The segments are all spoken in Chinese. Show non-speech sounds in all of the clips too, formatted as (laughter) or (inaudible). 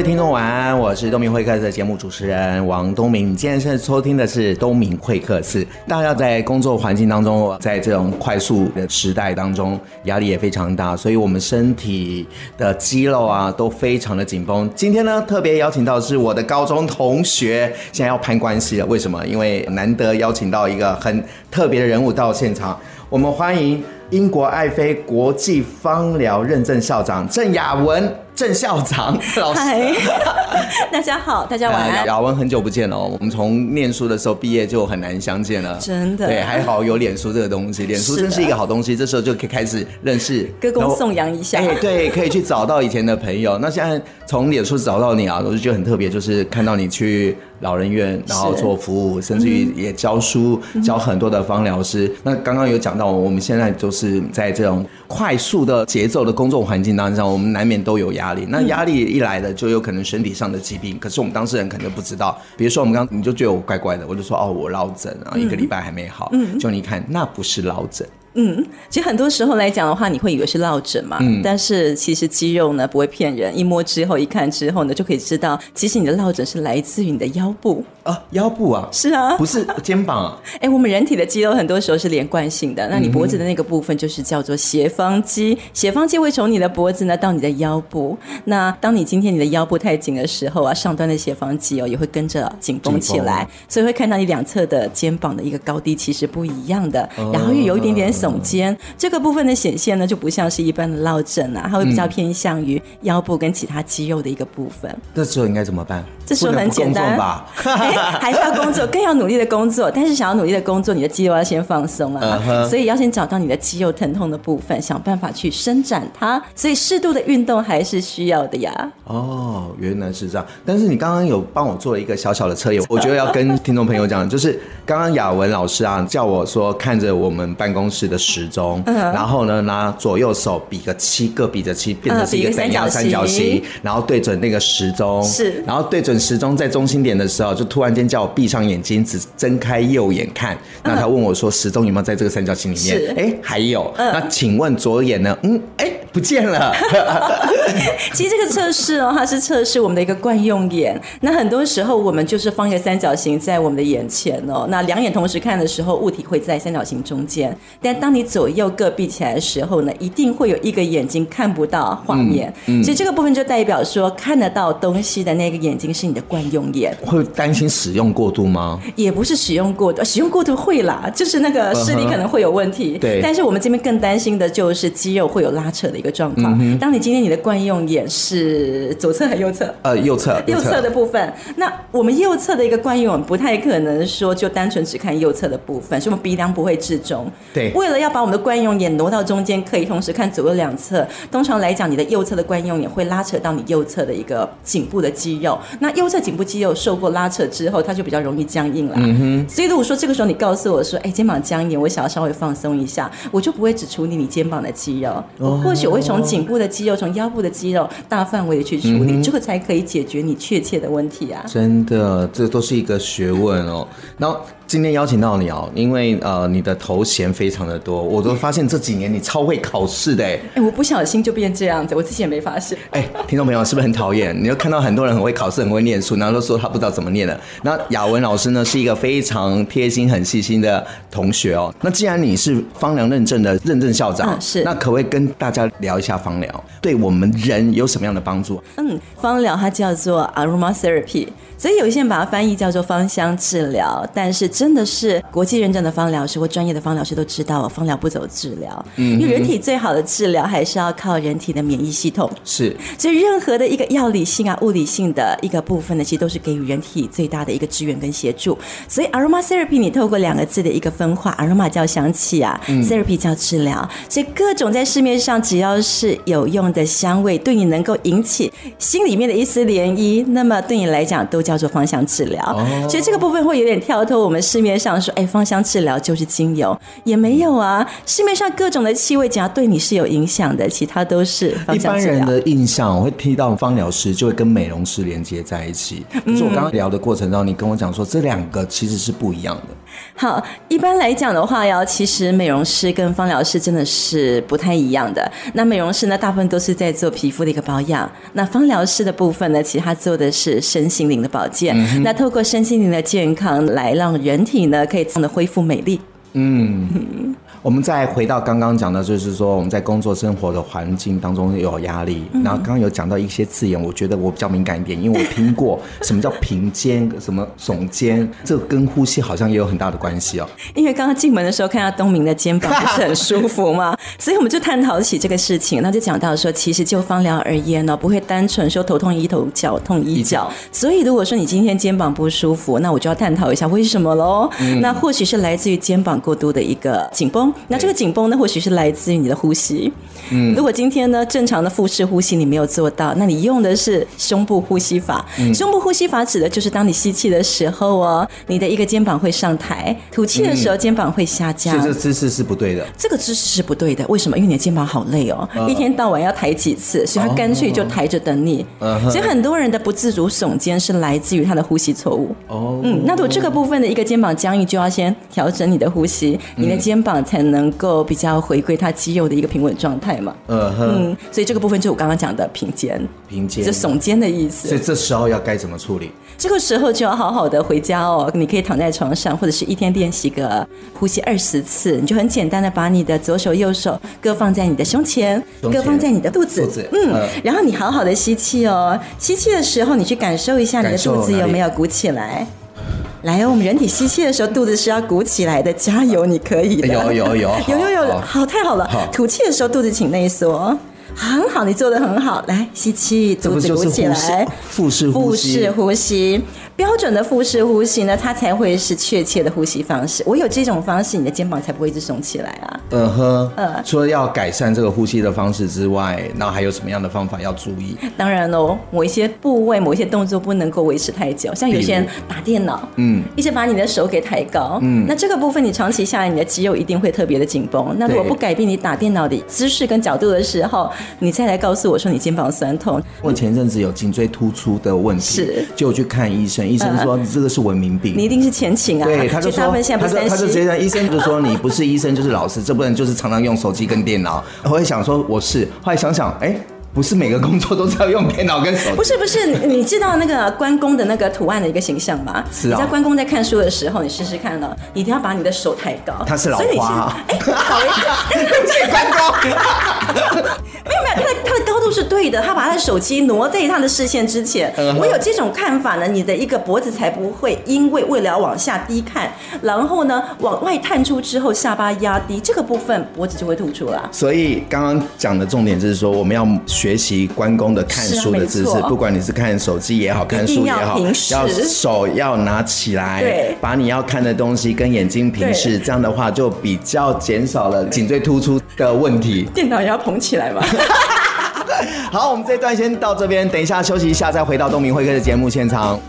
位听众晚安，我是东明会客室的节目主持人王东明。你今天现在收听的是东明会客室。大家在工作环境当中，在这种快速的时代当中，压力也非常大，所以我们身体的肌肉啊都非常的紧绷。今天呢，特别邀请到的是我的高中同学，现在要攀关系了。为什么？因为难得邀请到一个很特别的人物到现场，我们欢迎英国爱妃国际芳疗认证校长郑雅文。郑校长 (laughs) 老师，(laughs) 大家好，大家晚安。雅文很久不见了，我们从念书的时候毕业就很难相见了，真的。对，还好有脸书这个东西，脸书真是一个好东西。这时候就可以开始认识，歌功颂扬一下。哎，对，可以去找到以前的朋友。那现在从脸书找到你啊，我就觉得很特别，就是看到你去老人院，然后做服务，甚至于也教书，教很多的芳疗师。那刚刚有讲到，我们现在就是在这种快速的节奏的工作环境当中，我们难免都有压力。那压力一来了，就有可能身体上的疾病。可是我们当事人可能不知道。比如说，我们刚你就觉得我怪怪的，我就说哦，我落枕啊，一个礼拜还没好。嗯，就你看，那不是落枕。嗯，其实很多时候来讲的话，你会以为是落枕嘛。嗯。但是其实肌肉呢不会骗人，一摸之后一看之后呢，就可以知道，其实你的落枕是来自于你的腰部啊，腰部啊。是啊。不是肩膀啊。(laughs) 哎，我们人体的肌肉很多时候是连贯性的，那你脖子的那个部分就是叫做斜方肌，斜方肌会从你的脖子呢到你的腰部。那当你今天你的腰部太紧的时候啊，上端的斜方肌哦也会跟着紧绷起来，所以会看到你两侧的肩膀的一个高低其实不一样的，哦、然后又有一点点。耸肩这个部分的显现呢，就不像是一般的落枕啊，它会比较偏向于腰部跟其他肌肉的一个部分。这时候应该怎么办？这时候很简单吧？(laughs) 还是要工作，更要努力的工作。但是想要努力的工作，你的肌肉要先放松啊，uh huh. 所以要先找到你的肌肉疼痛的部分，想办法去伸展它。所以适度的运动还是需要的呀。哦，原来是这样。但是你刚刚有帮我做了一个小小的测验，我觉得要跟听众朋友讲，就是刚刚雅文老师啊叫我说看着我们办公室的时钟，然后呢拿左右手比个七，各比着七，变成是一个等腰三角形，然后对准那个时钟，是，然后对准时钟在中心点的时候，就突然间叫我闭上眼睛，只睁开右眼看。那他问我说时钟有没有在这个三角形里面？哎，还有。那请问左眼呢？嗯，哎，不见了。(laughs) 其实这个测试哦，它是测试我们的一个惯用眼。那很多时候我们就是放一个三角形在我们的眼前哦，那两眼同时看的时候，物体会在三角形中间。但当你左右各闭起来的时候呢，一定会有一个眼睛看不到画面。嗯，嗯，所以这个部分就代表说，看得到东西的那个眼睛是你的惯用眼。会担心使用过度吗？也不是使用过度，使用过度会啦，就是那个视力可能会有问题。对。但是我们这边更担心的就是肌肉会有拉扯的一个状况。嗯。当你今天你的惯用眼是左侧还是右侧？呃，右侧。右侧的部分，那我们右侧的一个惯用眼不太可能说就单纯只看右侧的部分，所以我们鼻梁不会至中。对。为了要把我们的惯用眼挪到中间，可以同时看左右两侧。通常来讲，你的右侧的惯用眼会拉扯到你右侧的一个颈部的肌肉。那右侧颈部肌肉受过拉扯之后，它就比较容易僵硬了。嗯哼。所以如果说这个时候你告诉我说，哎，肩膀僵硬，我想要稍微放松一下，我就不会只处理你肩膀的肌肉，哦、或许我会从颈部的肌肉、从腰部的肌肉大范围的去处理，嗯、这个才可以解决你确切的问题啊。真的，这都是一个学问哦。然后。今天邀请到你哦，因为呃，你的头衔非常的多，我都发现这几年你超会考试的哎。哎，我不小心就变这样子，我自己也没发现。哎，听众朋友是不是很讨厌？你就看到很多人很会考试，很会念书，然后都说他不知道怎么念的。那雅文老师呢，是一个非常贴心、很细心的同学哦。那既然你是芳疗认证的认证校长，嗯、是，那可不可以跟大家聊一下芳疗对我们人有什么样的帮助？嗯，芳疗它叫做 aromatherapy，所以有一些人把它翻译叫做芳香治疗，但是。真的是国际认证的芳疗师或专业的芳疗师都知道，芳疗不走治疗，嗯，因为人体最好的治疗还是要靠人体的免疫系统。是，所以任何的一个药理性啊、物理性的一个部分呢，其实都是给予人体最大的一个支援跟协助。所以 aromatherapy 你透过两个字的一个分化，aroma 叫香气啊、嗯、，therapy 叫治疗，所以各种在市面上只要是有用的香味，对你能够引起心里面的一丝涟漪，那么对你来讲都叫做芳香治疗。哦、所以这个部分会有点跳脱我们。市面上说，哎，芳香治疗就是精油，也没有啊。市面上各种的气味，只要对你是有影响的，其他都是芳香治疗。一般人的印象，我会听到芳疗师就会跟美容师连接在一起。可是我刚刚聊的过程中，你跟我讲说，这两个其实是不一样的。好，一般来讲的话，要其实美容师跟芳疗师真的是不太一样的。那美容师呢，大部分都是在做皮肤的一个保养；那芳疗师的部分呢，其实他做的是身心灵的保健。嗯、那透过身心灵的健康，来让人体呢可以这样的恢复美丽。嗯。(laughs) 我们再回到刚刚讲的，就是说我们在工作生活的环境当中有压力，然后刚刚有讲到一些字眼，我觉得我比较敏感一点，因为我听过 (laughs) 什么叫平肩，什么耸肩，这跟呼吸好像也有很大的关系哦。因为刚刚进门的时候看到东明的肩膀不是很舒服嘛，(laughs) 所以我们就探讨起这个事情，那就讲到说，其实就方疗而言呢，不会单纯说头痛医头，脚痛医脚，所以如果说你今天肩膀不舒服，那我就要探讨一下为什么喽。嗯、那或许是来自于肩膀过度的一个紧绷。那这个紧绷呢，或许是来自于你的呼吸。嗯，如果今天呢，正常的腹式呼吸你没有做到，那你用的是胸部呼吸法。嗯，胸部呼吸法指的就是当你吸气的时候哦，你的一个肩膀会上抬；吐气的时候，肩膀会下降。所以这个姿势是不对的。这个姿势是不对的，为什么？因为你的肩膀好累哦，一天到晚要抬几次，所以他干脆就抬着等你。所以很多人的不自主耸肩是来自于他的呼吸错误。哦，嗯，那如果这个部分的一个肩膀僵硬，就要先调整你的呼吸，你的肩膀才能够比较回归它肌肉的一个平稳状态嘛。嗯哼，嗯，所以这个部分就是我刚刚讲的平肩，平肩，就耸肩的意思。所以这时候要该怎么处理？这个时候就要好好的回家哦，你可以躺在床上，或者是一天练习个呼吸二十次。你就很简单的把你的左手右手各放在你的胸前，胸前各放在你的肚子，肚子嗯，嗯，然后你好好的吸气哦，吸气的时候你去感受一下你的肚子有没有鼓起来。来哦，我们人体吸气的时候，肚子是要鼓起来的，加油，你可以的。有有有，有有有，好，太好了。好，吐气的时候，肚子请内缩，很好，你做的很好。来，吸气，肚子鼓起来，腹式呼吸，腹式呼吸。标准的腹式呼吸呢，它才会是确切的呼吸方式。我有这种方式，你的肩膀才不会一直耸起来啊。嗯哼，呃，除了要改善这个呼吸的方式之外，那还有什么样的方法要注意？当然喽，某一些部位、某一些动作不能够维持太久，像有些人打电脑，嗯，一直把你的手给抬高，嗯，那这个部分你长期下来，你的肌肉一定会特别的紧绷。那如果不改变你打电脑的姿势跟角度的时候，你再来告诉我说你肩膀酸痛，我前阵子有颈椎突出的问题，是，就去看医生。医生说你这个是文明病，你一定是前倾啊。对，他就说，他就他就觉得医生就说你不是医生就是老师，这不能就是常常用手机跟电脑。我会想说我是，后来想想，哎。不是每个工作都是要用电脑跟手机。不是不是，你知道那个关公的那个图案的一个形象吗？是啊。你在关公在看书的时候，你试试看了，你一定要把你的手抬高。他是老花。哎，好一点。谢关公。没有没有，他的他的高度是对的，他把他的手机挪在他的视线之前。我有这种看法呢，你的一个脖子才不会因为为了往下低看，然后呢往外探出之后下巴压低，这个部分脖子就会突出了。所以刚刚讲的重点就是说，我们要。学习关公的看书的姿势，不管你是看手机也好，看书也好，要手要拿起来，对，把你要看的东西跟眼睛平视，这样的话就比较减少了颈椎突出的问题。电脑也要捧起来嘛。(laughs) 好，我们这段先到这边，等一下休息一下，再回到东明会客的节目现场。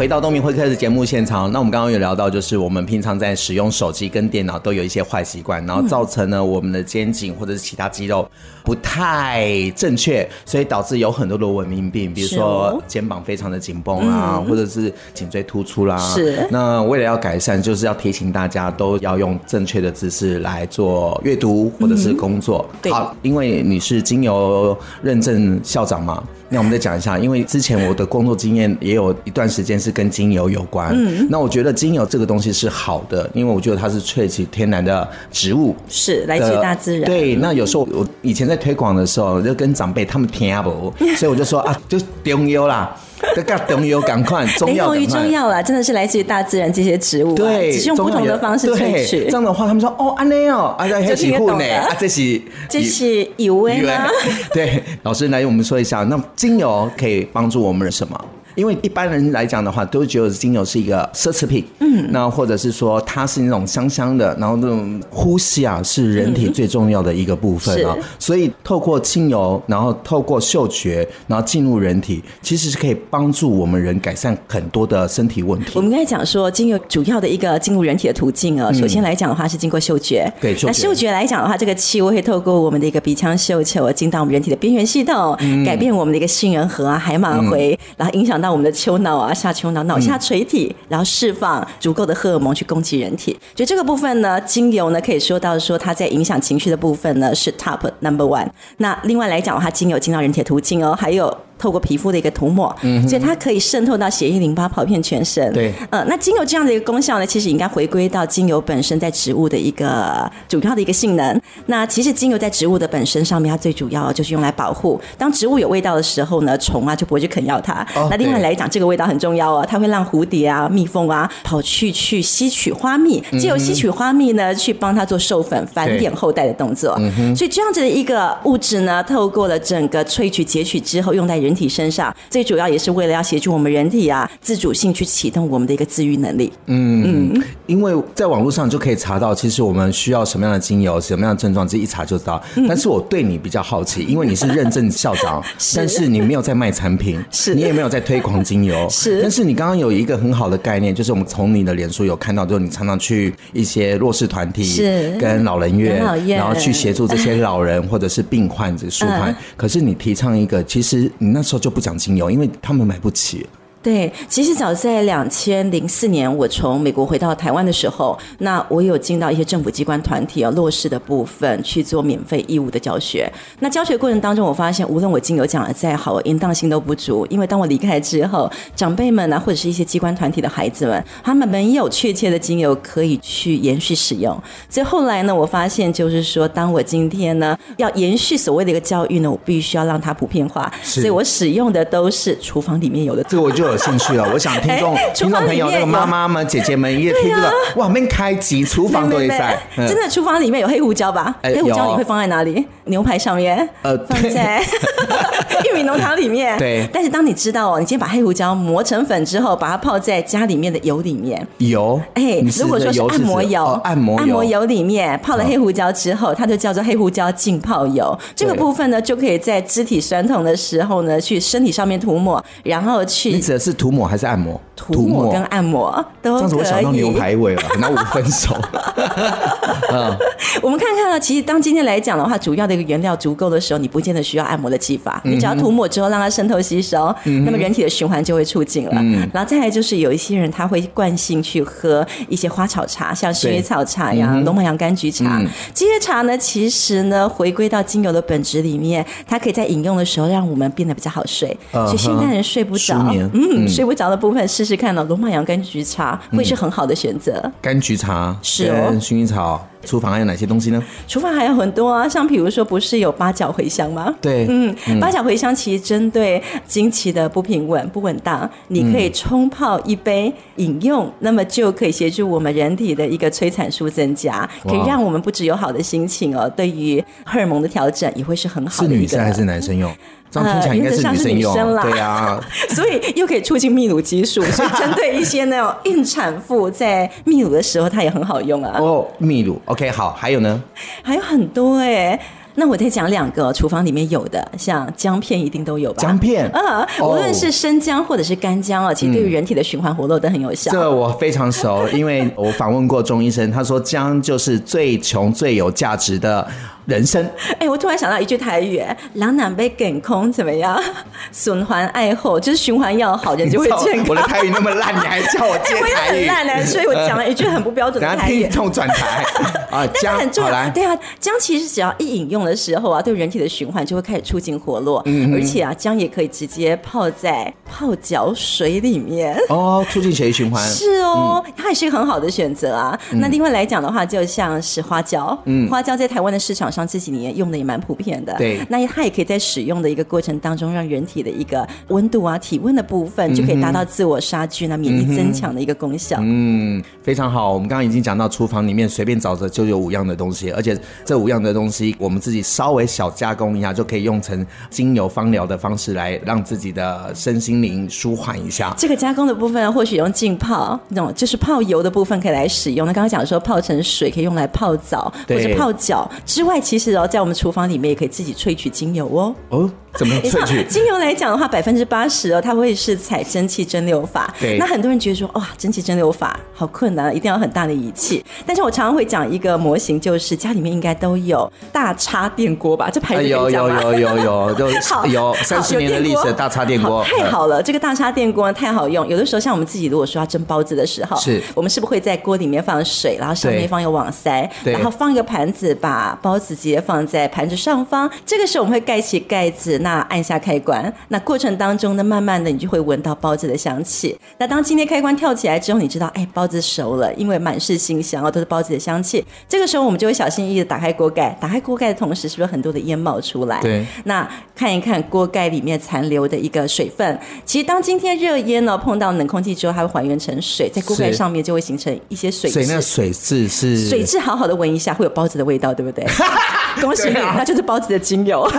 回到东明会客的节目现场，那我们刚刚有聊到，就是我们平常在使用手机跟电脑都有一些坏习惯，然后造成了我们的肩颈或者是其他肌肉不太正确，所以导致有很多的文明病，比如说肩膀非常的紧绷啊，或者是颈椎突出啦。是。那为了要改善，就是要提醒大家都要用正确的姿势来做阅读或者是工作。对。好，因为你是精油认证校长嘛，那我们再讲一下，因为之前我的工作经验也有一段时间是。跟精油有关。嗯，那我觉得精油这个东西是好的，因为我觉得它是萃取天然的植物，是来自大自然。对，那有时候我以前在推广的时候，就跟长辈他们听不，(laughs) 所以我就说啊，就中药啦。这个 (laughs) 中药赶快，中药于中药啦，真的是来自于大自然这些植物，对，只是用不同的方式萃取。这样的话，他们说哦，安内哦，啊，这是护呢，啊，这是 (laughs) 这是油味吗？对，老师来，我们说一下，那精油可以帮助我们什么？因为一般人来讲的话，都觉得精油是一个奢侈品，嗯，那或者是说它是那种香香的，然后那种呼吸啊，是人体最重要的一个部分啊。嗯、所以透过精油，然后透过嗅觉，然后进入人体，其实是可以帮助我们人改善很多的身体问题。我们刚才讲说，精油主要的一个进入人体的途径啊，嗯、首先来讲的话是经过嗅觉，对，嗅觉。那嗅觉来讲的话，这个气味会透过我们的一个鼻腔嗅球进到我们人体的边缘系统，嗯、改变我们的一个杏仁核啊、海马回，嗯、然后影响到我们的丘脑啊。下丘脑、脑下垂体，然后释放足够的荷尔蒙去攻击人体。就这个部分呢，精油呢可以说到说它在影响情绪的部分呢是 top number one。那另外来讲的话，精油进到人体的途径哦，还有。透过皮肤的一个涂抹，嗯、所以它可以渗透到血液、淋巴，跑遍全身。对，呃，那精油这样的一个功效呢，其实应该回归到精油本身在植物的一个主要的一个性能。那其实精油在植物的本身上面，它最主要就是用来保护。当植物有味道的时候呢，虫啊就不会去啃咬它。哦、那另外来讲，这个味道很重要哦，它会让蝴蝶啊、蜜蜂啊跑去去吸取花蜜，借由吸取花蜜呢，去帮它做授粉、繁衍后代的动作。所以这样子的一个物质呢，透过了整个萃取、截取之后，用在人体身上。最主要也是为了要协助我们人体啊，自主性去启动我们的一个自愈能力。嗯嗯，因为在网络上就可以查到，其实我们需要什么样的精油，什么样的症状，这一查就知道。但是我对你比较好奇，因为你是认证校长，(laughs) 是但是你没有在卖产品，是你也没有在推广精油，是。但是你刚刚有一个很好的概念，就是我们从你的脸书有看到，就是你常常去一些弱势团体，是跟老人院，然后去协助这些老人或者是病患者舒缓。可是你提倡一个，其实你那那时候就不讲精油，因为他们买不起。对，其实早在两千零四年，我从美国回到台湾的时候，那我有进到一些政府机关团体啊，弱势的部分去做免费义务的教学。那教学过程当中，我发现无论我精油讲的再好，淫荡性都不足，因为当我离开之后，长辈们啊，或者是一些机关团体的孩子们，他们没有确切的精油可以去延续使用。所以后来呢，我发现就是说，当我今天呢要延续所谓的一个教育呢，我必须要让它普遍化，所以我使用的都是厨房里面有的。这我就。有兴趣了，(laughs) 我想听众、听众朋友、那个妈妈们、姐姐们也听这个，哇，没开机，厨房都在。真的，厨房里面有黑胡椒吧？黑胡椒你会放在哪里？牛排上面？呃，放在 (laughs) 玉米浓汤里面。对。但是当你知道哦，你今天把黑胡椒磨成粉之后，把它泡在家里面的油里面。油？哎，如果说是按摩油，按摩按摩油里面泡了黑胡椒之后，它就叫做黑胡椒浸泡油。这个部分呢，就可以在肢体酸痛的时候呢，去身体上面涂抹，然后去。你指的是涂抹还是按摩？涂抹跟按摩都可以。这样子我想到牛排味了，那我分手。(laughs) 嗯，我们看看啊，其实当今天来讲的话，主要的一个原料足够的时候，你不见得需要按摩的技法，你只要涂抹之后让它渗透吸收，那么人体的循环就会促进了。然后再来就是有一些人他会惯性去喝一些花草茶，像薰衣草茶呀、龙马洋甘菊茶。这些茶呢，其实呢回归到精油的本质里面，它可以在饮用的时候让我们变得比较好睡。所以现代人睡不着，嗯。嗯、睡不着的部分，试试看哦。罗马洋甘菊茶会是很好的选择。甘菊茶是哦，薰衣草。厨房还有哪些东西呢？厨房还有很多啊，像比如说，不是有八角茴香吗？对，嗯，八角茴香其实针对经期的不平稳、不稳当，你可以冲泡一杯饮用，嗯、那么就可以协助我们人体的一个催产素增加，可以让我们不只有好的心情哦，对于荷尔蒙的调整也会是很好的。是女生还是男生用？这样听起来应该是女生用，呃、对啊，(laughs) 所以又可以促进泌乳激素，所以针对一些那种孕产妇在泌乳的时候，它也很好用啊。(laughs) 哦，泌乳，OK，好，还有呢？还有很多哎、欸。那我再讲两个厨房里面有的，像姜片一定都有吧？姜片，啊，无论是生姜或者是干姜啊，其实对于人体的循环活络都很有效。这我非常熟，因为我访问过钟医生，他说姜就是最穷最有价值的人生。哎，我突然想到一句台语，两两杯健康怎么样？(laughs) 循环爱好就是循环要好，人就会健康。我的台语那么烂，你还叫我接台 (laughs) 语？我也很烂呢，所以我讲了一句很不标准的 (laughs) 台语。听众转台啊，姜很重要。对啊，姜其实只要一饮用的时候啊，对人体的循环就会开始促进活络。嗯，而且啊，姜也可以直接泡在泡脚水里面哦，促进血液循环。是哦，它也是一个很好的选择啊。那另外来讲的话，就像是花椒，嗯，花椒在台湾的市场上这几年用的也蛮普遍的。对，那它也可以在使用的一个过程当中，让人体的一个温度啊、体温的部分就可以达到自我杀菌啊、免疫增强的一个功效。嗯，非常好。我们刚刚已经讲到，厨房里面随便找着就有五样的东西，而且这五样的东西，我们自己稍微小加工一下，就可以用成精油芳疗的方式来让自己的身心灵舒缓一下。这个加工的部分，或许用浸泡那种，就是泡油的部分可以来使用。那刚刚讲说泡成水可以用来泡澡或者泡脚之外，其实哦，在我们厨房里面也可以自己萃取精油哦。哦。怎么萃取？(laughs) 精油来讲的话，百分之八十哦，它会是采蒸汽蒸馏法。对。那很多人觉得说，哇，蒸汽蒸馏法好困难，一定要很大的仪器。但是我常常会讲一个模型，就是家里面应该都有大插电锅吧？这牌子有有有有有，就有三十年的历史的大插电锅。太好了，这个大插电锅太好用。有的时候像我们自己如果说要蒸包子的时候，是我们是不是会在锅里面放水，然后上面放一个网塞，然后放一个盘子，把包子直接放在盘子上方。这个时候我们会盖起盖子，那按下开。关，那过程当中呢，慢慢的你就会闻到包子的香气。那当今天开关跳起来之后，你知道，哎，包子熟了，因为满是馨香哦，都是包子的香气。这个时候我们就会小心翼翼的打开锅盖，打开锅盖的同时，是不是很多的烟冒出来？对。那看一看锅盖里面残留的一个水分，其实当今天热烟呢碰到冷空气之后，它会还原成水，在锅盖上面就会形成一些水。水那水质是水质，好好的闻一下会有包子的味道，对不对？(laughs) (laughs) 恭喜你，那就是包子的精油。(laughs)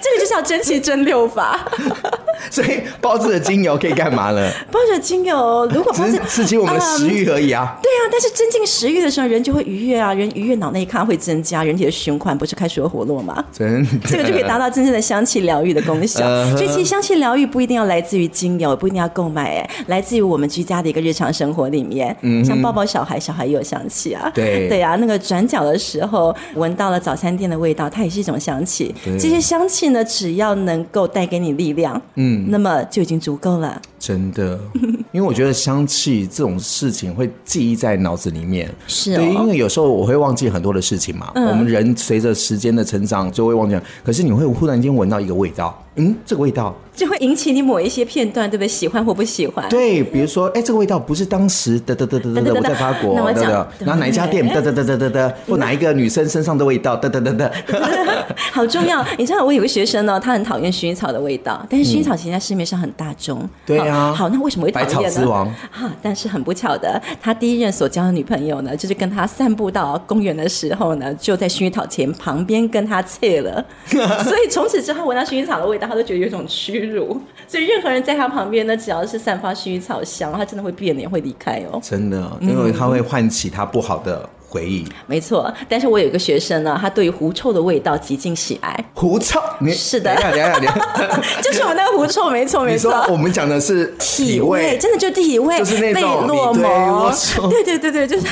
这个就叫真七真六法。(laughs) 所以包子的精油可以干嘛呢？包子的精油，如果包子刺激我们的食欲而已啊。对啊，但是增进食欲的时候，人就会愉悦啊，人愉悦，脑内咖会增加，人体的循环不是开始会活络吗？真的，这个就可以达到真正的香气疗愈的功效。(laughs) Uh-huh. 所以其实香气疗愈不一定要来自于精油，不一定要购买，哎，来自于我们居家的一个日常生活里面。嗯，像抱抱小孩，小孩也有香气啊。对对啊，那个转角的时候闻到了早餐店的味道，它也是一种香气。这些香气呢，只要能够带给你力量，嗯，那么就已经。足够了，真的，(laughs) 因为我觉得香气这种事情会记忆在脑子里面。是、哦，对，因为有时候我会忘记很多的事情嘛。嗯、我们人随着时间的成长就会忘记，可是你会忽然间闻到一个味道，嗯，这个味道。就会引起你某一些片段，对不对？喜欢或不喜欢？对，比如说，哎，这个味道不是当时的的的的的我在法国，对对，然后哪一家店的的的的的的，或哪一个女生身上的味道，的的的的，(laughs) 好重要。你知道，我有个学生呢，他很讨厌薰衣草的味道，但是薰衣草其实在市面上很大众。对呀。好，那为什么会讨厌呢？百草之王。哈，但是很不巧的，他第一任所交的女朋友呢，就是跟他散步到公园的时候呢，就在薰衣草前旁边跟他切了，(laughs) 所以从此之后闻到薰衣草的味道，他都觉得有一种屈辱。所以。任何人在他旁边呢，只要是散发薰衣草香，他真的会变脸，会离开哦。真的，因为他会唤起他不好的回忆。嗯、没错，但是我有一个学生呢，他对于狐臭的味道极尽喜爱。狐臭？你是的，等一下，等下，(laughs) 就是我们那个狐臭，没错，没错。我们讲的是体味，真的就体味，就是那种费洛蒙。对对对对，就是。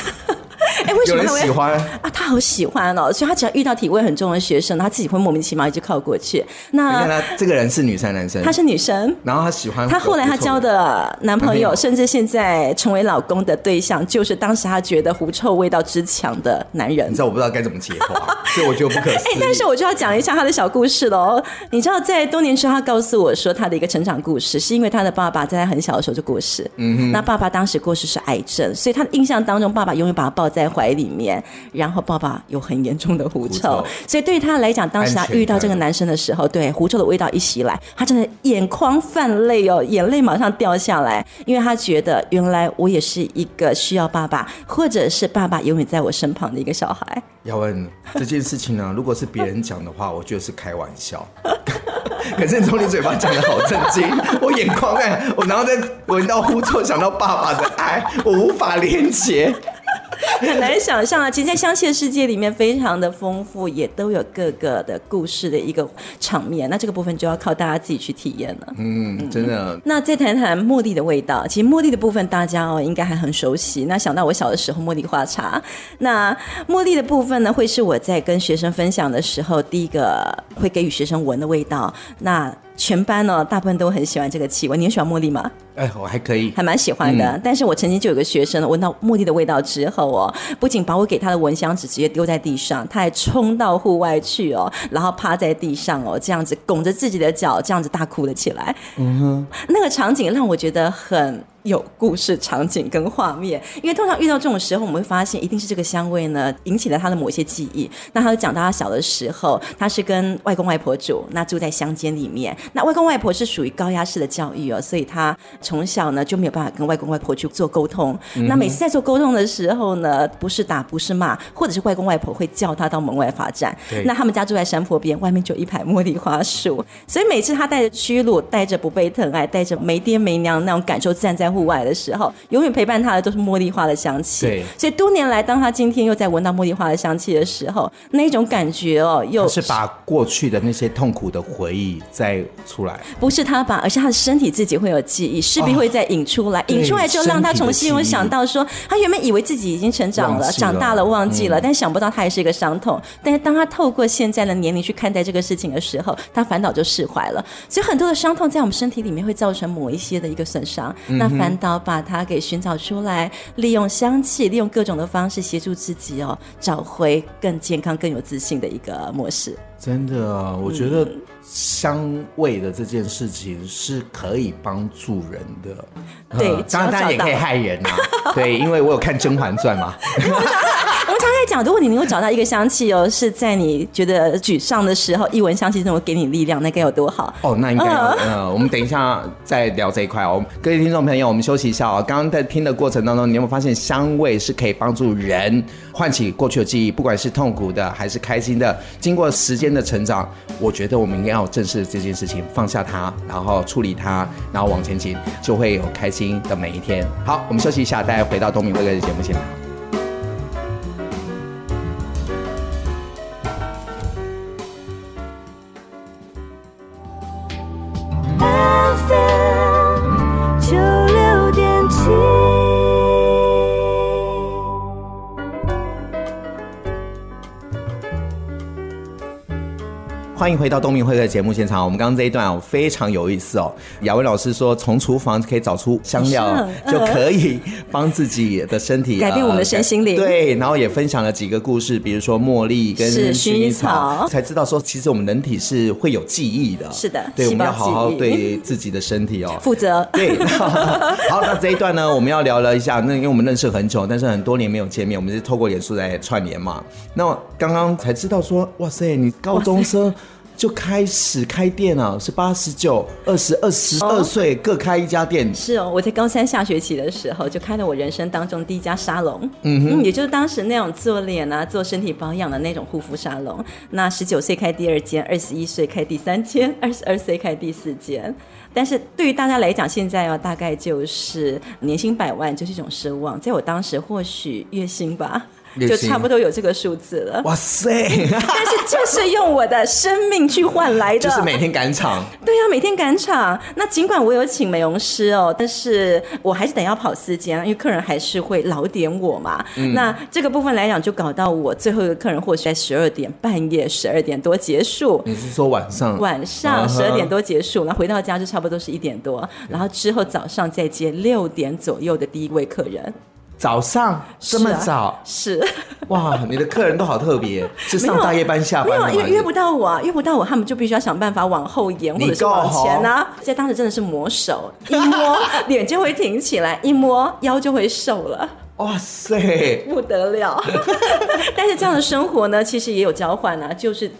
(laughs) 哎，为什么他会喜欢啊？他好喜欢哦，所以他只要遇到体味很重的学生，他自己会莫名其妙一直靠过去。那他这个人是女生男生？她是女生，然后她喜欢。她后来她交的男朋友，甚至现在成为老公的对象，就是当时她觉得狐臭味道之强的男人。你知道我不知道该怎么接话，(laughs) 所以我觉得不可思议。哎，但是我就要讲一下他的小故事喽。你知道，在多年之后，他告诉我说，他的一个成长故事，是因为他的爸爸在他很小的时候就过世。嗯哼。那爸爸当时过世是癌症，所以他的印象当中，爸爸永远把他抱在怀里面。然后爸爸有很严重的狐臭，所以对他来讲，当时他遇到这个男生的时候，对狐臭的味道一袭来，他真的眼眶泛泪哦，眼泪马上掉下来，因为他觉得原来我也是一个需要爸爸，或者是爸爸永远在我身旁的一个小孩。要问这件事情呢、啊，如果是别人讲的话，我觉得是开玩笑，可是你从你嘴巴讲的好震惊，我眼眶哎，我然后再闻到狐臭，想到爸爸的爱，我无法连接。(laughs) 很难想象啊！其实，在香气的世界里面，非常的丰富，也都有各个的故事的一个场面。那这个部分就要靠大家自己去体验了。嗯，真的。那再谈谈茉莉的味道，其实茉莉的部分大家哦应该还很熟悉。那想到我小的时候，茉莉花茶。那茉莉的部分呢，会是我在跟学生分享的时候，第一个会给予学生闻的味道。那全班呢，大部分都很喜欢这个气味。你也喜欢茉莉吗？哎，我还可以，还蛮喜欢的。嗯、但是我曾经就有个学生闻到茉莉的味道之后哦，不仅把我给他的蚊香纸直接丢在地上，他还冲到户外去哦，然后趴在地上哦，这样子拱着自己的脚，这样子大哭了起来。嗯哼，那个场景让我觉得很。有故事场景跟画面，因为通常遇到这种时候，我们会发现一定是这个香味呢引起了他的某些记忆。那他就讲到他小的时候，他是跟外公外婆住，那住在乡间里面。那外公外婆是属于高压式的教育哦，所以他从小呢就没有办法跟外公外婆去做沟通。嗯、那每次在做沟通的时候呢，不是打不是骂，或者是外公外婆会叫他到门外罚站。那他们家住在山坡边，外面就一排茉莉花树，所以每次他带着屈辱，带着不被疼爱，带着没爹没娘那种感受，站在户外的时候，永远陪伴他的都是茉莉花的香气。对，所以多年来，当他今天又在闻到茉莉花的香气的时候，那一种感觉哦，又是把过去的那些痛苦的回忆再出来。不是他把，而是他的身体自己会有记忆，势必会再引出来，引、哦、出来就让他重新有想到说，他原本以为自己已经成长了，了长大了，忘记了，嗯、但想不到他还是一个伤痛。但是当他透过现在的年龄去看待这个事情的时候，他烦恼就释怀了。所以很多的伤痛在我们身体里面会造成某一些的一个损伤，嗯、那反倒。把它给寻找出来，利用香气，利用各种的方式协助自己哦，找回更健康、更有自信的一个模式。真的啊，我觉得香味的这件事情是可以帮助人的。嗯、对，当然当然也可以害人啊。对，因为我有看《甄嬛传》嘛。(laughs) 我们常在讲，如果你能够找到一个香气哦，是在你觉得沮丧的时候，一闻香气就会给你力量，那该有多好哦！那应该，嗯、呃，我们等一下再聊这一块哦。各位听众朋友，我们休息一下哦。刚刚在听的过程当中，你有没有发现香味是可以帮助人唤起过去的记忆，不管是痛苦的还是开心的，经过时间的成长，我觉得我们应该要正视这件事情，放下它，然后处理它，然后往前进，就会有开心的每一天。好，我们休息一下，大家回到东明辉哥的节目现场。欢迎回到东明会的节目现场。我们刚刚这一段哦，非常有意思哦。雅文老师说，从厨房可以找出香料，就可以帮自己的身体 (laughs) 改变我们的身心灵。对，然后也分享了几个故事，比如说茉莉跟薰衣草，才知道说，其实我们人体是会有记忆的。是的，对，我们要好好对自己的身体哦 (laughs) 负责。(laughs) 对，好，那这一段呢，我们要聊了一下，那因为我们认识很久，但是很多年没有见面，我们是透过脸书来串联嘛。那刚刚才知道说，哇塞，你高中生。就开始开店了，是八十九、二十二、十二岁各开一家店。是哦，我在高三下学期的时候就开了我人生当中第一家沙龙，嗯哼，也就是当时那种做脸啊、做身体保养的那种护肤沙龙。那十九岁开第二间，二十一岁开第三间，(laughs) 二十二岁开第四间。但是对于大家来讲，现在哦，大概就是年薪百万就是一种奢望，在我当时或许月薪吧。就差不多有这个数字了。哇塞！(laughs) 但是就是用我的生命去换来的，就是每天赶场。对呀、啊，每天赶场。那尽管我有请美容师哦，但是我还是得要跑四间，因为客人还是会老点我嘛。嗯、那这个部分来讲，就搞到我最后一个客人或许在十二点半夜十二点多结束。你是说晚上？晚上十二点多结束，那、uh huh、回到家就差不多是一点多，然后之后早上再接六点左右的第一位客人。早上这么早是，哇，你的客人都好特别，(laughs) 是上大夜班下班没有，约约不到我啊，约不到我，他们就必须要想办法往后延或者是往前啊。在当时真的是磨手，(laughs) 一摸脸就会挺起来，一摸腰就会瘦了。哇塞，不得了！(laughs) 但是这样的生活呢，其实也有交换啊，就是。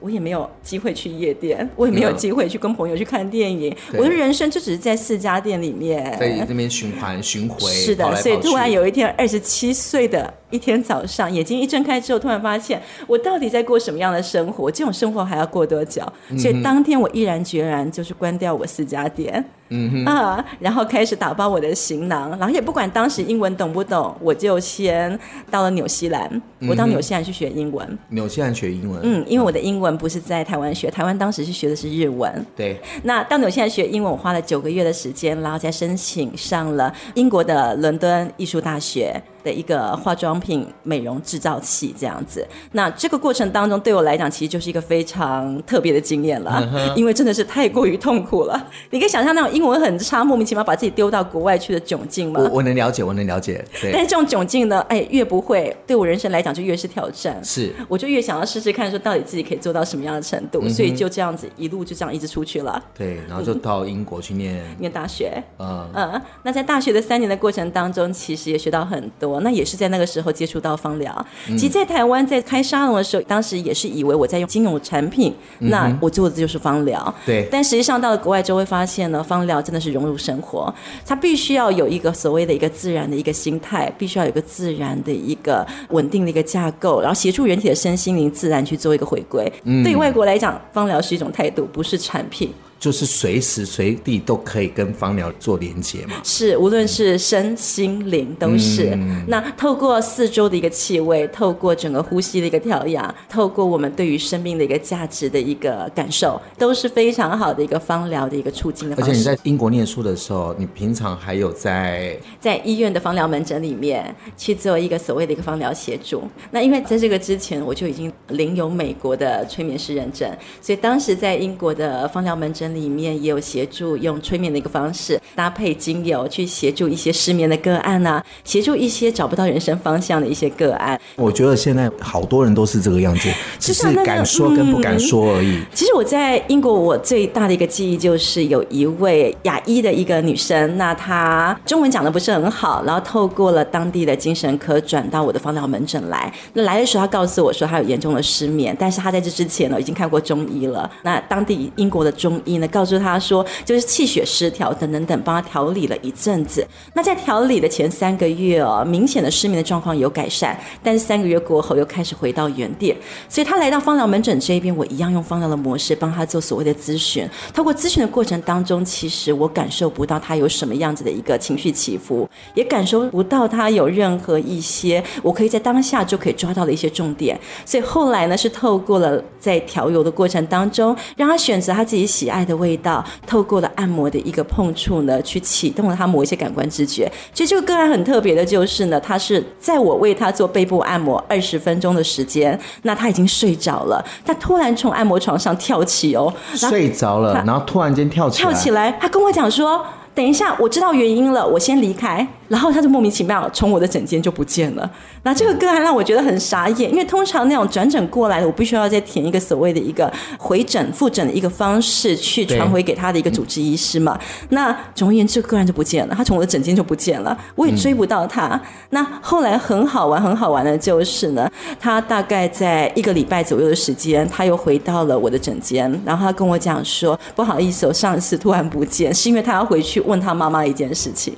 我也没有机会去夜店，我也没有机会去跟朋友去看电影。我的人生就只是在四家店里面，在那边循环巡回。是的，所以突然有一天，二十七岁的一天早上，眼睛一睁开之后，突然发现我到底在过什么样的生活？这种生活还要过多久？所以当天我毅然决然就是关掉我四家店。嗯哼啊，然后开始打包我的行囊，然后也不管当时英文懂不懂，我就先到了纽西兰。我到纽西兰去学英文。纽西兰学英文。嗯，因为我的英文不是在台湾学，台湾当时是学的是日文。对。那到纽西兰学英文，我花了九个月的时间，然后再申请上了英国的伦敦艺术大学。的一个化妆品美容制造器这样子，那这个过程当中对我来讲，其实就是一个非常特别的经验了，因为真的是太过于痛苦了。你可以想象那种英文很差、莫名其妙把自己丢到国外去的窘境吗？我我能了解，我能了解。对。但是这种窘境呢，哎，越不会对我人生来讲就越是挑战。是。我就越想要试试看，说到底自己可以做到什么样的程度，所以就这样子一路就这样一直出去了。对，然后就到英国去念念大学。嗯嗯，那在大学的三年的过程当中，其实也学到很多。那也是在那个时候。接触到芳疗，其实在台湾在开沙龙的时候，当时也是以为我在用金融产品，嗯、那我做的就是芳疗。对，但实际上到了国外之后会发现呢，芳疗真的是融入生活，它必须要有一个所谓的一个自然的一个心态，必须要有一个自然的一个稳定的一个架构，然后协助人体的身心灵自然去做一个回归。嗯、对于外国来讲，芳疗是一种态度，不是产品。就是随时随地都可以跟芳疗做连接嘛？是，无论是身心灵都是。嗯、那透过四周的一个气味，透过整个呼吸的一个调养，透过我们对于生命的一个价值的一个感受，都是非常好的一个芳疗的一个促进的方式。而且你在英国念书的时候，你平常还有在在医院的芳疗门诊里面去做一个所谓的一个芳疗协助。那因为在这个之前，我就已经领有美国的催眠师认证，所以当时在英国的芳疗门诊。里面也有协助用催眠的一个方式搭配精油去协助一些失眠的个案啊，协助一些找不到人生方向的一些个案。我觉得现在好多人都是这个样子，只是敢说跟不敢说而已。嗯，其实我在英国，我最大的一个记忆就是有一位亚裔的一个女生，那她中文讲的不是很好，然后透过了当地的精神科转到我的芳疗门诊来。那来的时候，她告诉我说她有严重的失眠，但是她在这之前呢已经看过中医了。那当地英国的中医。告诉他说，就是气血失调等等等，帮他调理了一阵子。那在调理的前三个月哦，明显的失眠的状况有改善，但是三个月过后又开始回到原点。所以他来到芳疗门诊这边，我一样用芳疗的模式帮他做所谓的咨询。透过咨询的过程当中，其实我感受不到他有什么样子的一个情绪起伏，也感受不到他有任何一些我可以在当下就可以抓到的一些重点。所以后来呢，是透过了在调油的过程当中，让他选择他自己喜爱的味道，透过了按摩的一个碰触呢，去启动了他某一些感官知觉。其实这个个案很特别的，就是呢，他是在我为他做背部按摩二十分钟的时间，那他已经睡着了，他突然从按摩床上跳起哦，睡着了，然后突然间跳起来，跳起来，他跟我讲说。等一下，我知道原因了，我先离开。然后他就莫名其妙从我的枕间就不见了。那这个个案让我觉得很傻眼，因为通常那种转诊过来的，我必须要再填一个所谓的一个回诊复诊的一个方式去传回给他的一个主治医师嘛。那总而言之，个个案就不见了，他从我的枕间就不见了，我也追不到他。嗯、那后来很好玩，很好玩的就是呢，他大概在一个礼拜左右的时间，他又回到了我的枕间，然后他跟我讲说：“不好意思，我上一次突然不见，是因为他要回去。”问他妈妈一件事情，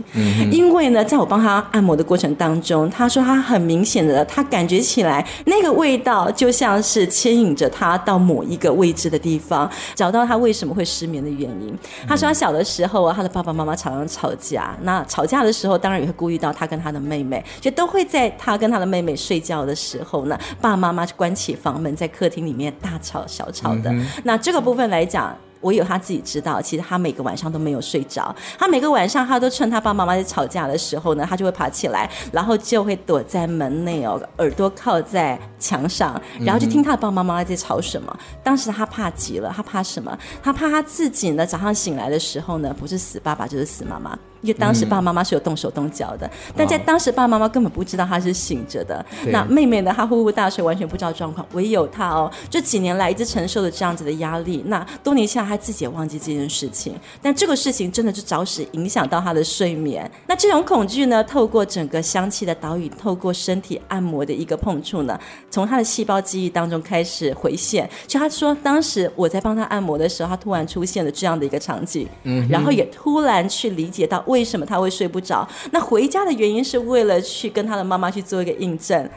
因为呢，在我帮他按摩的过程当中，他说他很明显的，他感觉起来那个味道就像是牵引着他到某一个未知的地方，找到他为什么会失眠的原因。他说他小的时候啊，他的爸爸妈妈常常吵架，那吵架的时候，当然也会顾虑到他跟他的妹妹，就都会在他跟他的妹妹睡觉的时候呢，爸爸妈妈就关起房门，在客厅里面大吵小吵的。那这个部分来讲。我有他自己知道，其实他每个晚上都没有睡着。他每个晚上，他都趁他爸爸妈妈在吵架的时候呢，他就会爬起来，然后就会躲在门内哦，耳朵靠在墙上，然后就听他的爸爸妈妈在吵什么。当时他怕极了，他怕什么？他怕他自己呢，早上醒来的时候呢，不是死爸爸就是死妈妈。因为当时爸爸妈妈是有动手动脚的，嗯、但在当时爸爸妈妈根本不知道他是醒着的。那妹妹呢？她呼呼大睡，完全不知道状况。唯有她哦，这几年来一直承受了这样子的压力。那多年下来，她自己也忘记这件事情。但这个事情真的就着实影响到她的睡眠。那这种恐惧呢，透过整个香气的岛屿，透过身体按摩的一个碰触呢，从她的细胞记忆当中开始回现。就她说，当时我在帮她按摩的时候，她突然出现了这样的一个场景，嗯，然后也突然去理解到。为什么他会睡不着？那回家的原因是为了去跟他的妈妈去做一个印证，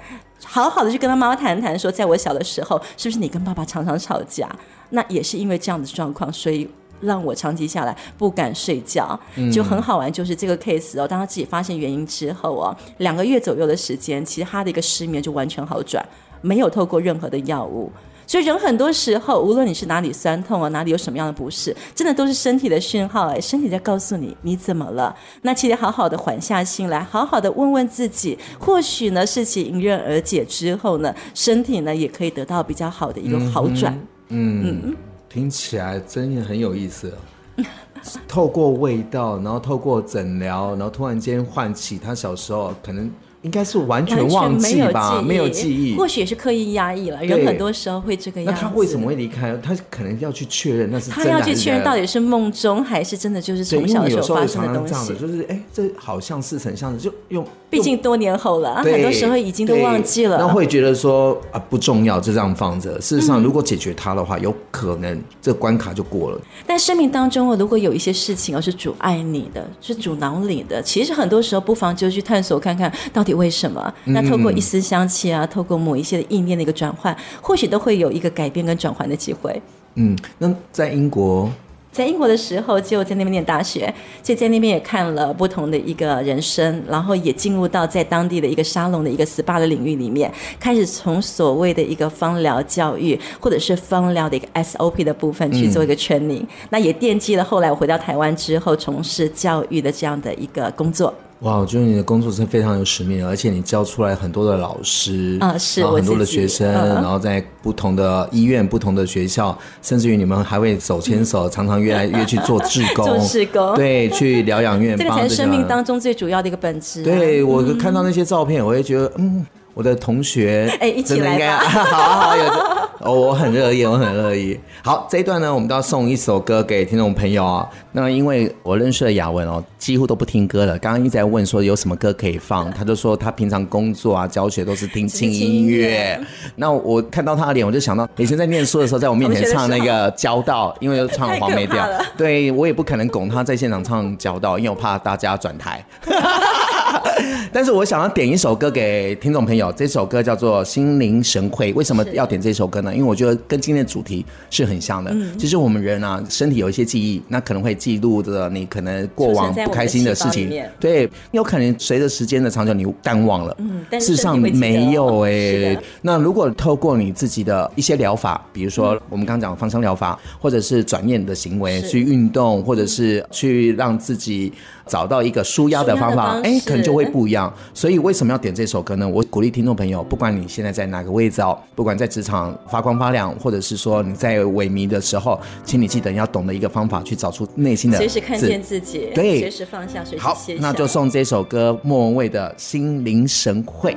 好好的去跟他妈妈谈谈，说在我小的时候，是不是你跟爸爸常常吵架？那也是因为这样的状况，所以让我长期下来不敢睡觉。就很好玩，就是这个 case 哦，当他自己发现原因之后哦，两个月左右的时间，其实他的一个失眠就完全好转，没有透过任何的药物。所以人很多时候，无论你是哪里酸痛啊，哪里有什么样的不适，真的都是身体的讯号哎，身体在告诉你你怎么了。那其实好好的缓下心来，好好的问问自己，或许呢事情迎刃而解之后呢，身体呢也可以得到比较好的一个好转。嗯，嗯嗯听起来真的很有意思。透过味道，然后透过诊疗，然后突然间唤起他小时候可能。应该是完全忘记吧，没有记忆，或许也是刻意压抑了。对人很多时候会这个样子。那他为什么会离开？他可能要去确认那是真的。他要去确认到底是梦中还是真的，就是从小的时候发生的东西。常常就是哎，这好像似曾相识，就用。毕竟多年后了，对很多时候已经都忘记了。那会觉得说啊不重要，就这样放着。事实上，如果解决它的话，嗯、有可能这关卡就过了。但生命当中，如果有一些事情，而是阻碍你的，是阻挠你的，其实很多时候不妨就去探索看看到底为什么。那透过一丝香气啊，透过某一些的意念的一个转换，或许都会有一个改变跟转换的机会。嗯，那在英国，在英国的时候，就在那边念大学，就在那边也看了不同的一个人生，然后也进入到在当地的一个沙龙的一个 SPA 的领域里面，开始从所谓的一个芳疗教育，或者是芳疗的一个 SOP 的部分去做一个 training，嗯，那也奠基了后来我回到台湾之后从事教育的这样的一个工作。哇，我觉得你的工作是非常有使命，而且你教出来很多的老师啊，是，然后很多的学生，然后在不同的医院、不同的学校，甚至于你们还会手牵手，(laughs) 常常越来越去做志工，做志工，(laughs) 对，去疗养院，(laughs) 这个才是生命当中最主要的一个本质。对，我看到那些照片，我也觉得，嗯。我的同学，哎，一起来吧！(laughs) 好好有，哦，我很乐意，我很乐意。好，这一段呢，我们都要送一首歌给听众朋友啊。那因为我认识的雅文哦，几乎都不听歌了。刚刚一直在问说有什么歌可以放，他就说他平常工作啊、教学都是听轻音乐。那我看到他的脸，我就想到以前在念书的时候，在我面前唱那个 (laughs)《交道》，因为又唱黄梅调，对，我也不可能拱他在现场唱《交道》，因为我怕大家转台。但是我想要点一首歌给听众朋友，这首歌叫做《心灵神会》。为什么要点这首歌呢？因为我觉得跟今天的主题是很像的。嗯、其实我们人啊，身体有一些记忆，那可能会记录着你可能过往不开心的事情。对，有可能随着时间的长久，你淡忘了。嗯，但是事实上没有哎、欸。那如果透过你自己的一些疗法，比如说我们刚刚讲的芳香疗法，或者是转念的行为，去运动，或者是去让自己。找到一个舒压的方法，哎，可能就会不一样。所以为什么要点这首歌呢？我鼓励听众朋友，不管你现在在哪个位置哦，不管在职场发光发亮，或者是说你在萎靡的时候，请你记得要懂得一个方法，去找出内心的随时看见自己，对，随时放下，随时好，那就送这首歌，莫文蔚的《心灵神会》。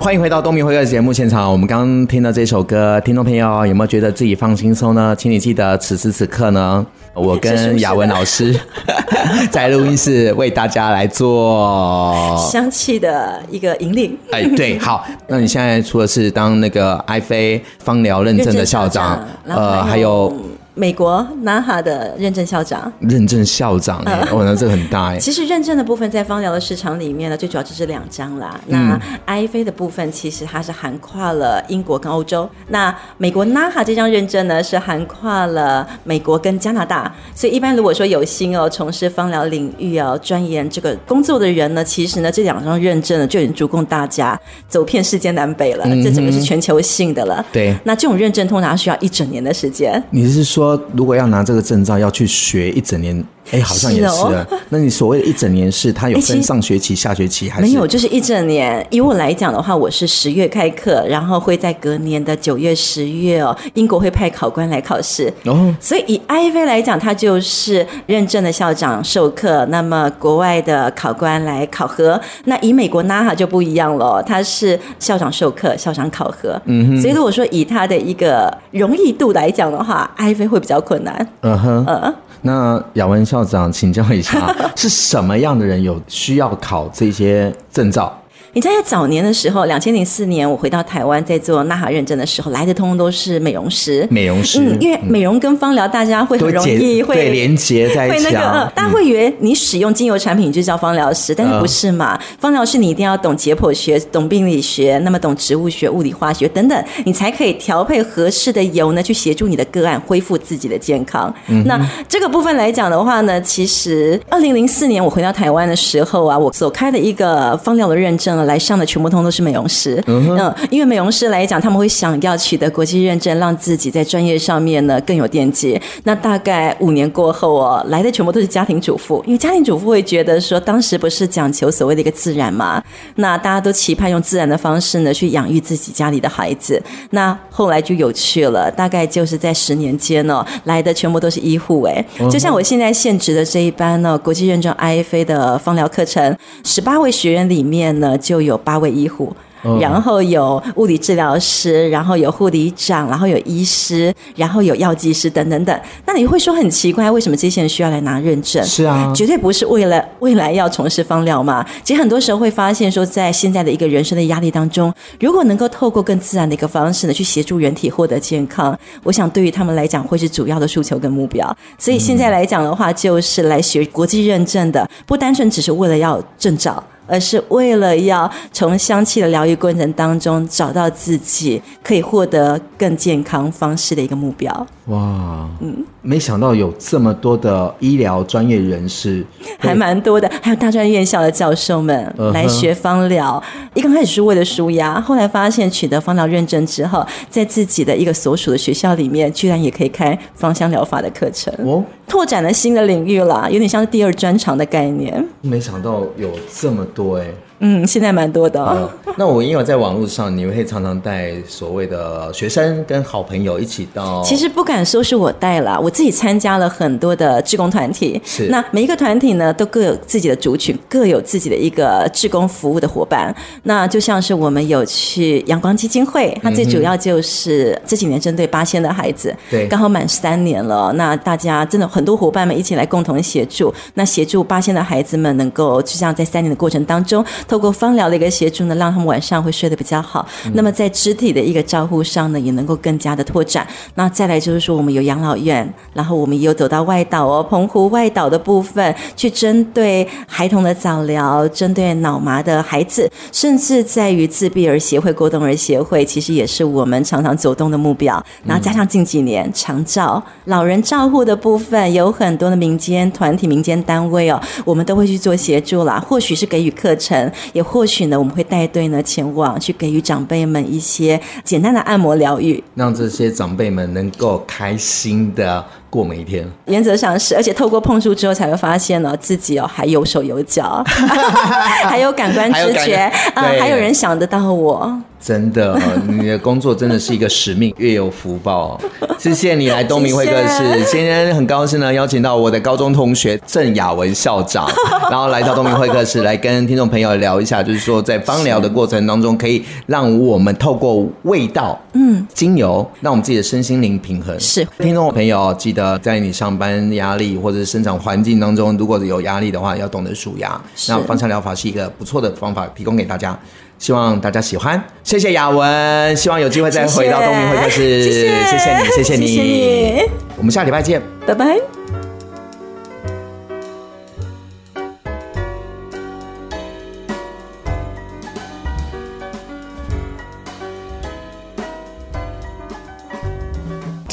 欢迎回到东明会客节目现场。我们刚刚听到这首歌，听众朋友有没有觉得自己放轻松呢？请你记得，此时此刻呢，我跟雅文老师 (laughs) 在录音室为大家来做 (laughs) 香气的一个引领。哎，对，好。那你现在除了是当那个艾菲芳疗认证的校长，(laughs) 呃，还有。美国 NAHA 的认证校长，认证校长哎，哦，那这个很大哎。其实认证的部分在芳疗的市场里面呢，最主要就是两张啦。那 IFA 的部分其实它是涵跨了英国跟欧洲，那美国 NAHA 这张认证呢是涵跨了美国跟加拿大。所以一般如果说有心哦从事芳疗领域哦钻研这个工作的人呢，其实呢这两张认证呢就已经足够大家走遍世界南北了。嗯、这整个是全球性的了。对。那这种认证通常需要一整年的时间。你是说？如果要拿这个证照，要去学一整年。哎，好像也是。那你所谓的一整年是它有分上学期、下学期还是？没有，就是一整年。以我来讲的话，我是十月开课，然后会在隔年的九月、十月哦，英国会派考官来考试。哦，所以以 IFA 来讲，它就是认证的校长授课，那么国外的考官来考核。那以美国 NAHA 就不一样了，它是校长授课、校长考核。嗯哼。所以如果说以它的一个容易度来讲的话，IFA 会比较困难。嗯哼。嗯。那雅文校长，请教一下，(laughs) 是什么样的人有需要考这些证照？你在早年的时候，两千零四年我回到台湾，在做 NAHA 认证的时候，来的通通都是美容师。美容师，嗯，因为美容跟芳疗，大家会很容易会对连接在一起，啊。会那个，大家会以为你使用精油产品就叫芳疗师，但是不是嘛？芳疗师你一定要懂解剖学、懂病理学，那么懂植物学、物理化学等等，你才可以调配合适的油呢，去协助你的个案恢复自己的健康。嗯、那这个部分来讲的话呢，其实二零零四年我回到台湾的时候啊，我所开的一个芳疗的认证。来上的全部通都是美容师，嗯，因为美容师来讲，他们会想要取得国际认证，让自己在专业上面呢更有电机。那大概五年过后哦，来的全部都是家庭主妇，因为家庭主妇会觉得说，当时不是讲求所谓的一个自然嘛，那大家都期盼用自然的方式呢去养育自己家里的孩子。那后来就有趣了，大概就是在十年间哦，来的全部都是医护哎，就像我现在现职的这一班呢，国际认证 IFA 的芳疗课程，十八位学员里面呢。就有八位医护。然后有物理治疗师，然后有护理长，然后有医师，然后有药剂师等等等。那你会说很奇怪，为什么这些人需要来拿认证？是啊，绝对不是为了未来要从事芳疗嘛。其实很多时候会发现说，在现在的一个人生的压力当中，如果能够透过更自然的一个方式呢，去协助人体获得健康，我想对于他们来讲会是主要的诉求跟目标。所以现在来讲的话，就是来学国际认证的，不单纯只是为了要证照。而是为了要从香气的疗愈过程当中找到自己可以获得更健康方式的一个目标。哇，嗯，没想到有这么多的医疗专业人士，还蛮多的，还有大专院校的教授们来学芳疗。一刚开始是为了舒压，后来发现取得芳疗认证之后，在自己的一个所属的学校里面，居然也可以开芳香疗法的课程，哦，拓展了新的领域啦，有点像是第二专长的概念。没想到有这么多哎。嗯，现在蛮多的、哦嗯。那我因为在网络上，你会常常带所谓的学生跟好朋友一起到。其实不敢说是我带了，我自己参加了很多的志工团体。是。那每一个团体呢，都各有自己的族群，各有自己的一个志工服务的伙伴。那就像是我们有去阳光基金会，它最主要就是这几年针对八仙的孩子，对，刚好满三年了。那大家真的很多伙伴们一起来共同协助，那协助八仙的孩子们能够就像在三年的过程当中。透过芳疗的一个协助呢，让他们晚上会睡得比较好。嗯、那么在肢体的一个照护上呢，也能够更加的拓展。那再来就是说，我们有养老院，然后我们也有走到外岛哦，澎湖外岛的部分，去针对孩童的早疗，针对脑麻的孩子，甚至在于自闭儿协会、过动儿协会，其实也是我们常常走动的目标。然后加上近几年长照、老人照护的部分，有很多的民间团体、民间单位哦，我们都会去做协助啦。或许是给予课程。也或许呢，我们会带队呢前往去给予长辈们一些简单的按摩疗愈，让这些长辈们能够开心的过每一天。原则上是，而且透过碰触之后，才会发现呢自己哦还有手有脚，(laughs) 还有感官知觉啊，还有人想得到我。真的，你的工作真的是一个使命，越有福报。谢谢你来东明会客室，今天很高兴呢，邀请到我的高中同学郑雅文校长，(laughs) 然后来到东明会客室，来跟听众朋友聊一下，就是说在芳疗的过程当中，可以让我们透过味道，嗯，精油，让我们自己的身心灵平衡。是，听众朋友记得在你上班压力或者是生长环境当中，如果有压力的话，要懂得舒压。那芳香疗法是一个不错的方法，提供给大家。希望大家喜欢，谢谢雅文，希望有机会再回到东明会客室，谢谢。你，谢谢。你，谢谢你，我们下礼拜见，拜拜。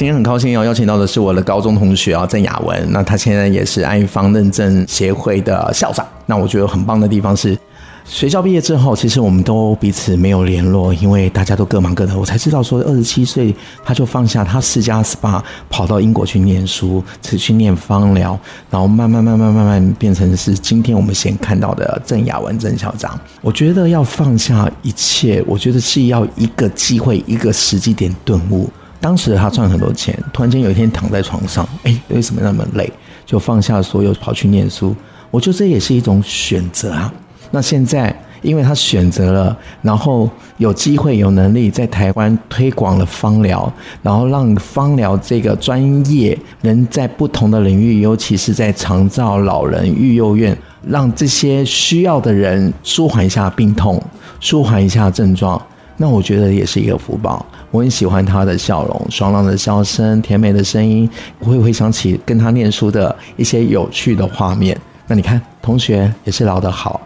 今天很高兴要邀请到的是我的高中同学啊，郑雅文，那他现在也是爱方认证协会的校长，那我觉得很棒的地方是。学校毕业之后，其实我们都彼此没有联络，因为大家都各忙各的。我才知道说，二十七岁他就放下他四加十八，跑到英国去念书，只去念芳疗，然后慢慢慢慢慢慢变成是今天我们先看到的郑雅文郑校长。我觉得要放下一切，我觉得是要一个机会，一个时机点顿悟。当时他赚很多钱，突然间有一天躺在床上，哎，为什么那么累？就放下所有跑去念书。我觉得这也是一种选择啊。那现在，因为他选择了，然后有机会、有能力在台湾推广了芳疗，然后让芳疗这个专业能在不同的领域，尤其是在长照、老人、育幼院，让这些需要的人舒缓一下病痛，舒缓一下症状。那我觉得也是一个福报。我很喜欢他的笑容，爽朗的笑声，甜美的声音，我会回想起跟他念书的一些有趣的画面。那你看，同学也是聊得好，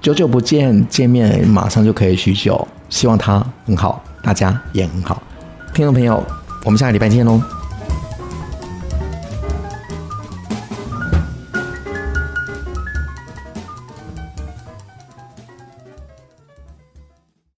久久不见，见面马上就可以叙旧。希望他很好，大家也很好。听众朋友，我们下个礼拜见喽。